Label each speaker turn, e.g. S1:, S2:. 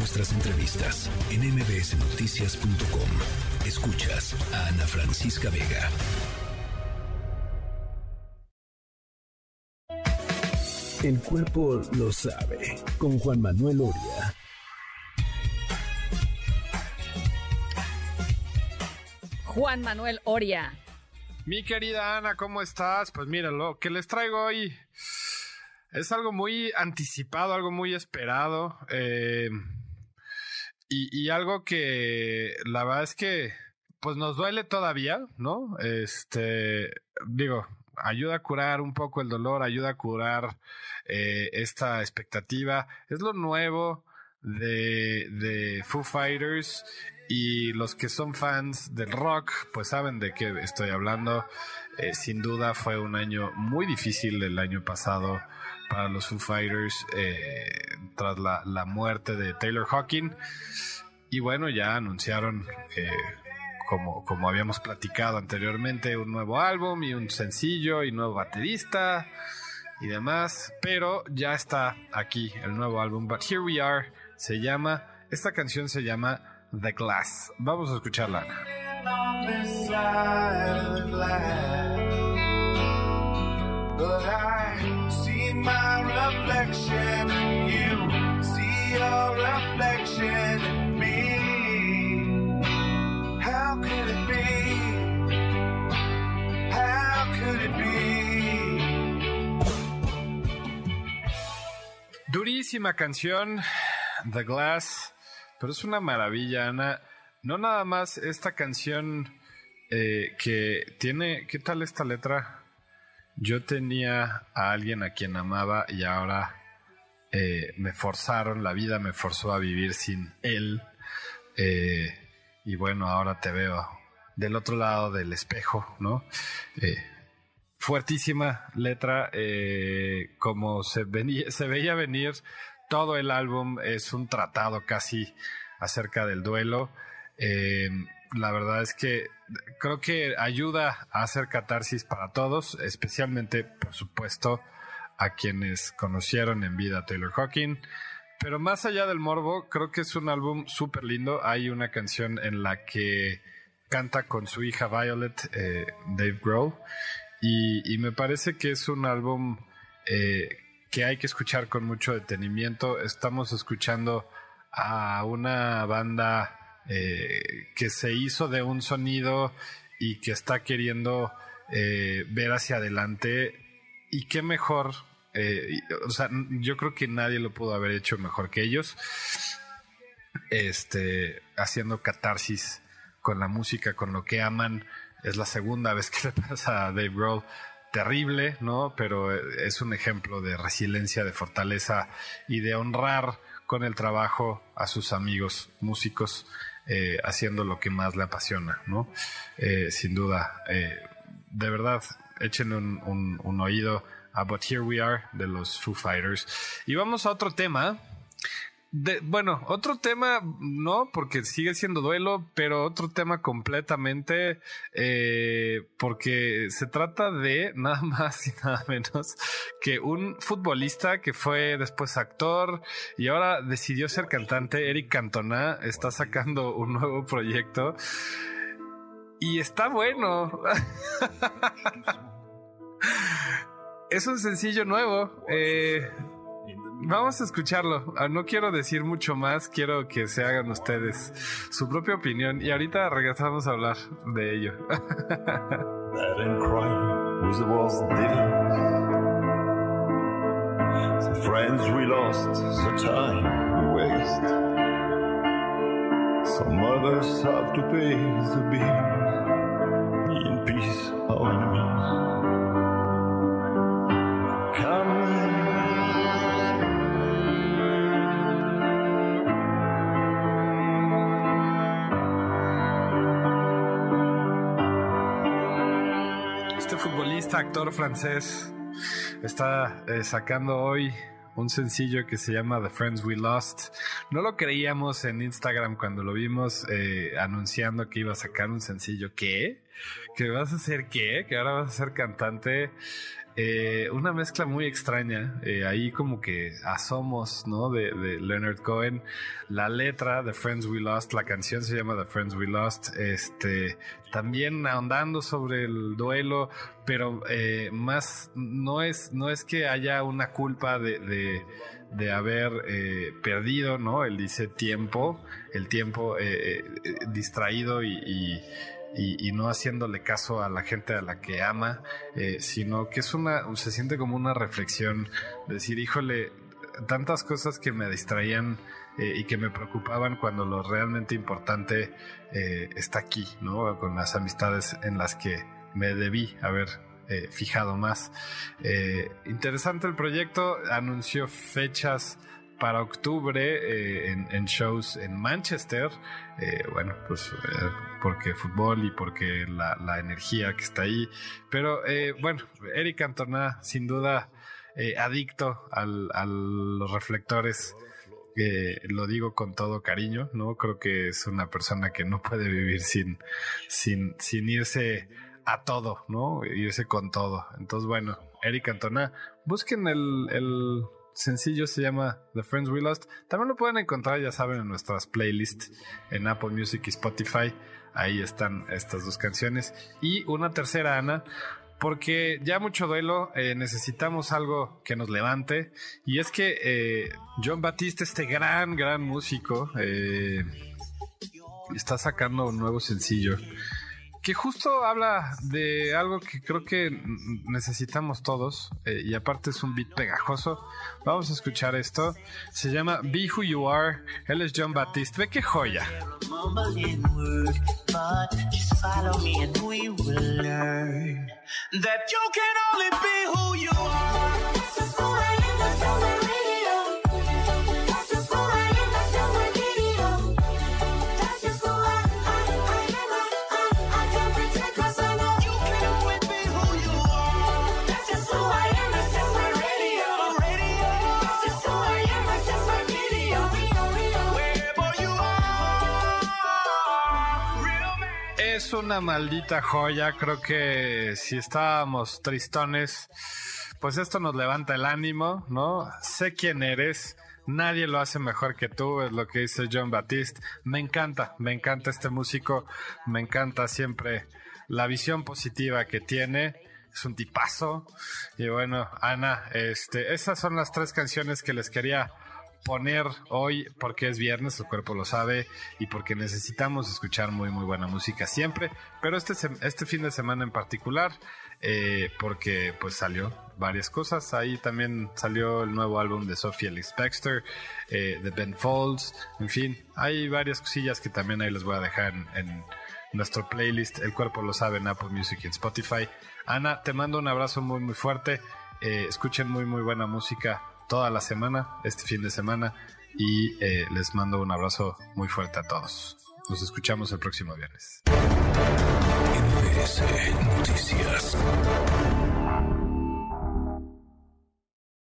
S1: nuestras entrevistas en mbsnoticias.com. Escuchas a Ana Francisca Vega. El cuerpo lo sabe con Juan Manuel Oria.
S2: Juan Manuel Oria.
S3: Mi querida Ana, ¿cómo estás? Pues mira, lo que les traigo hoy es algo muy anticipado, algo muy esperado. Eh, y, y, algo que la verdad es que pues nos duele todavía, ¿no? Este, digo, ayuda a curar un poco el dolor, ayuda a curar eh, esta expectativa. Es lo nuevo de, de Foo Fighters y los que son fans del rock, pues saben de qué estoy hablando. Eh, sin duda fue un año muy difícil el año pasado para los Foo Fighters eh, tras la, la, muerte de Taylor Hawking. Y bueno, ya anunciaron, eh, como, como habíamos platicado anteriormente, un nuevo álbum y un sencillo y nuevo baterista y demás. Pero ya está aquí el nuevo álbum. But Here We Are se llama, esta canción se llama The Glass. Vamos a escucharla. Durísima canción, The Glass. Pero es una maravilla, Ana. No nada más esta canción eh, que tiene... ¿Qué tal esta letra? Yo tenía a alguien a quien amaba y ahora eh, me forzaron, la vida me forzó a vivir sin él. Eh, y bueno, ahora te veo del otro lado del espejo, ¿no? fuertísima letra, como se, venía, se veía venir todo el álbum es un tratado casi acerca del duelo. La verdad es que creo que ayuda a hacer catarsis para todos, especialmente, por supuesto, a quienes conocieron en vida a Taylor Hawking. Pero más allá del morbo, creo que es un álbum súper lindo. Hay una canción en la que canta con su hija Violet, eh, Dave Grohl, y, me parece que es un álbum eh, que hay que escuchar con mucho detenimiento. Estamos escuchando a una banda eh, que se hizo de un sonido y que está queriendo eh, ver hacia adelante. Y qué mejor, eh, o sea, yo creo que nadie lo pudo haber hecho mejor que ellos. Este, haciendo catarsis con la música, con lo que aman. Es la segunda vez que le pasa a Dave Grohl terrible, ¿no? Pero es un ejemplo de resiliencia, de fortaleza y de honrar con el trabajo a sus amigos músicos, eh, haciendo lo que más le apasiona, ¿no? Eh, sin duda, eh, de verdad, echen un, un oído a But Here We Are de los Foo Fighters. Y vamos a otro tema bueno, otro tema, no, porque sigue siendo duelo, pero otro tema completamente, eh, porque se trata de nada más y nada menos que un futbolista que fue después actor y ahora decidió ser cantante. Eric Cantona está sacando un nuevo proyecto y está bueno. es un sencillo nuevo. Eh, Vamos a escucharlo. Ah, no quiero decir mucho más, quiero que se hagan ustedes su propia opinión y ahorita regresamos a hablar de ello. Friends we lost, the time we waste. Some others have to pay the bill. In peace, our enemies. Actor francés está eh, sacando hoy un sencillo que se llama The Friends We Lost. No lo creíamos en Instagram cuando lo vimos eh, anunciando que iba a sacar un sencillo. ¿Qué? ¿Que vas a hacer qué? ¿Que ahora vas a ser cantante? Eh, una mezcla muy extraña, eh, ahí como que asomos, ¿no? De, Leonard Cohen, la letra de Friends We Lost, la canción se llama The Friends We Lost, este, también ahondando sobre el duelo, pero eh, más, no es, no es que haya una culpa de, de, haber perdido, ¿no? Él dice tiempo, el tiempo distraído y, no haciéndole caso a la gente a la que ama, eh, sino que es una, se siente como una reflexión, decir, híjole, tantas cosas que me distraían eh, y que me preocupaban cuando lo realmente importante eh, está aquí, ¿no? Con las amistades en las que me debí haber fijado más. interesante el proyecto, anunció fechas para octubre eh, en, shows en Manchester. Eh, bueno, pues eh, porque fútbol y porque la, energía que está ahí. Pero bueno, Eric Antona, sin duda, adicto a los reflectores. lo digo con todo cariño, ¿no? Creo que es una persona que no puede vivir sin, sin, sin irse a todo, ¿no? Irse con todo. Entonces, bueno, Eric Antona, busquen el sencillo se llama The Friends We Lost. También lo pueden encontrar, ya saben, en nuestras playlists en Apple Music y Spotify. Ahí están estas dos canciones. Y una tercera, Ana, porque ya mucho duelo, eh, necesitamos algo que nos levante. Y es que eh, John Batiste, este gran, gran músico, eh, está sacando un nuevo sencillo que justo habla de algo que creo que necesitamos todos eh, y aparte es un beat pegajoso. Vamos a escuchar esto. Se llama Be Who You Are. Él es John Baptiste. Ve qué joya. Una maldita joya. Creo que si estábamos tristones, pues esto nos levanta el ánimo, ¿no? Sé quién eres. Nadie lo hace mejor que tú, es lo que dice John Baptiste. Me encanta, me encanta este músico, me encanta siempre la visión positiva que tiene. Es un tipazo. Y bueno, Ana, este, esas son las tres canciones que les quería poner hoy porque es viernes, el cuerpo lo sabe y porque necesitamos escuchar muy muy buena música siempre, pero este, este fin de semana en particular eh, porque pues salió varias cosas, ahí también salió el nuevo álbum de Sophie Ellis Baxter, eh, de Ben Folds, en fin, hay varias cosillas que también ahí les voy a dejar en, nuestro playlist, el cuerpo lo sabe en Apple Music y en Spotify. Ana, te mando un abrazo muy muy fuerte, eh, escuchen muy muy buena música toda la semana, este fin de semana, y eh, les mando un abrazo muy fuerte a todos. Nos escuchamos el próximo viernes.